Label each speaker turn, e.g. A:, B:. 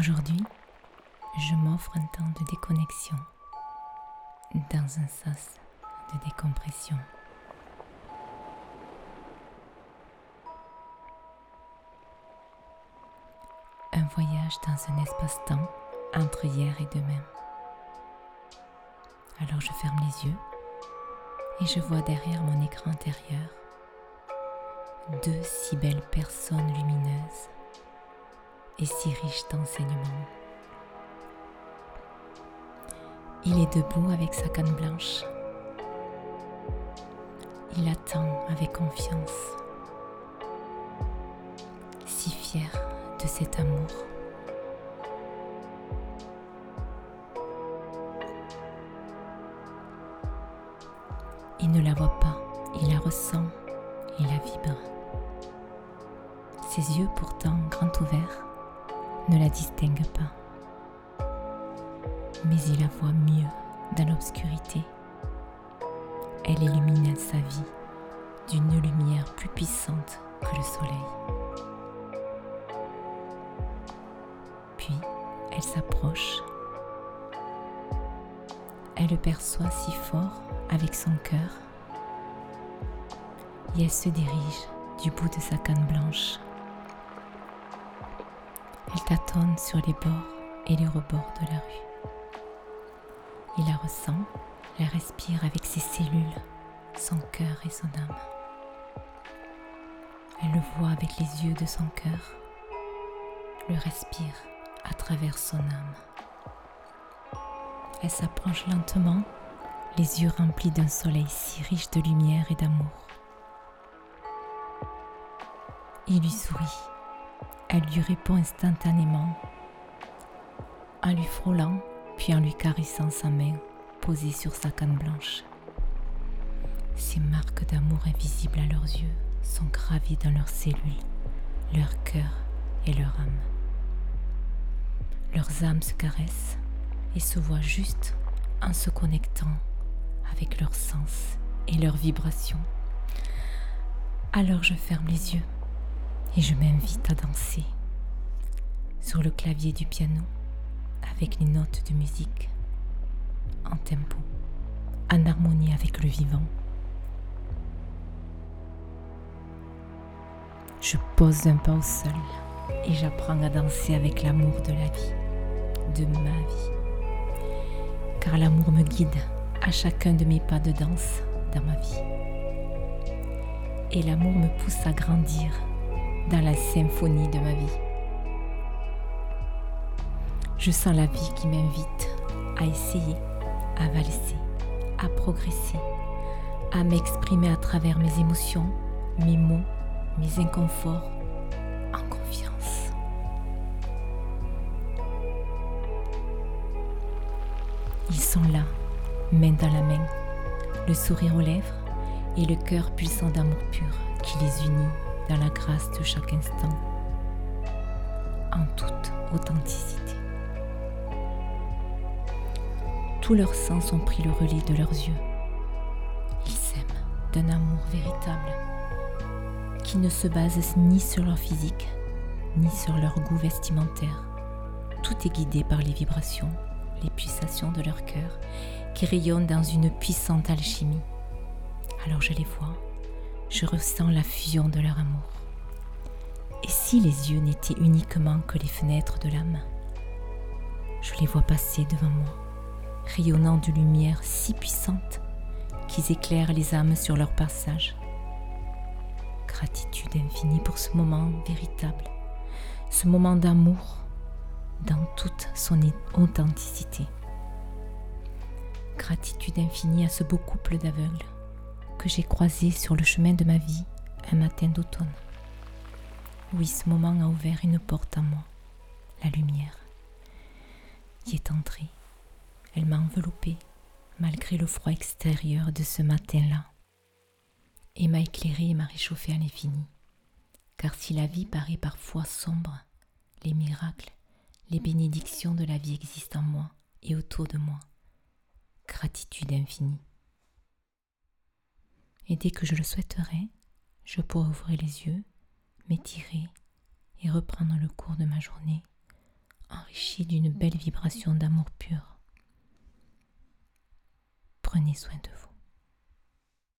A: Aujourd'hui, je m'offre un temps de déconnexion dans un sas de décompression. Un voyage dans un espace-temps entre hier et demain. Alors je ferme les yeux et je vois derrière mon écran intérieur deux si belles personnes lumineuses et si riches d'enseignements. Il est debout avec sa canne blanche. Il attend avec confiance, si fier de cet amour. Il ne la voit pas, il la ressent, il la vibre. Ses yeux pourtant grands ouverts ne la distinguent pas. Mais il la voit mieux dans l'obscurité. Elle illumine sa vie d'une lumière plus puissante que le soleil. Puis elle s'approche. Elle le perçoit si fort avec son cœur. Et elle se dirige du bout de sa canne blanche elle tâtonne sur les bords et les rebords de la rue. Il la ressent, la respire avec ses cellules, son cœur et son âme. Elle le voit avec les yeux de son cœur, le respire à travers son âme. Elle s'approche lentement, les yeux remplis d'un soleil si riche de lumière et d'amour. Il lui sourit elle lui répond instantanément en lui frôlant puis en lui caressant sa main posée sur sa canne blanche. Ces marques d'amour invisibles à leurs yeux sont gravées dans leurs cellules, leur cœur et leur âme. Leurs âmes se caressent et se voient juste en se connectant avec leurs sens et leurs vibrations. Alors je ferme les yeux et je m'invite à danser sur le clavier du piano avec les notes de musique en tempo, en harmonie avec le vivant. Je pose un pas au sol et j'apprends à danser avec l'amour de la vie, de ma vie. Car l'amour me guide à chacun de mes pas de danse dans ma vie. Et l'amour me pousse à grandir dans la symphonie de ma vie. Je sens la vie qui m'invite à essayer, à valser, à progresser, à m'exprimer à travers mes émotions, mes mots, mes inconforts, en confiance. Ils sont là, main dans la main, le sourire aux lèvres et le cœur pulsant d'amour pur qui les unit dans la grâce de chaque instant, en toute authenticité. Tous leurs sens ont pris le relais de leurs yeux. Ils s'aiment d'un amour véritable qui ne se base ni sur leur physique, ni sur leur goût vestimentaire. Tout est guidé par les vibrations, les pulsations de leur cœur qui rayonnent dans une puissante alchimie. Alors je les vois, je ressens la fusion de leur amour. Et si les yeux n'étaient uniquement que les fenêtres de l'âme Je les vois passer devant moi, rayonnant de lumière si puissante qu'ils éclairent les âmes sur leur passage. Gratitude infinie pour ce moment véritable, ce moment d'amour dans toute son authenticité. Gratitude infinie à ce beau couple d'aveugles que j'ai croisé sur le chemin de ma vie un matin d'automne. Oui, ce moment a ouvert une porte à moi, la lumière. Y est entrée. Elle m'a enveloppée, malgré le froid extérieur de ce matin-là, et m'a éclairée et m'a réchauffée à l'infini. Car si la vie paraît parfois sombre, les miracles, les bénédictions de la vie existent en moi et autour de moi. Gratitude infinie. Et dès que je le souhaiterai, je pourrai ouvrir les yeux, m'étirer et reprendre le cours de ma journée enrichi d'une belle vibration d'amour pur. Prenez soin de vous.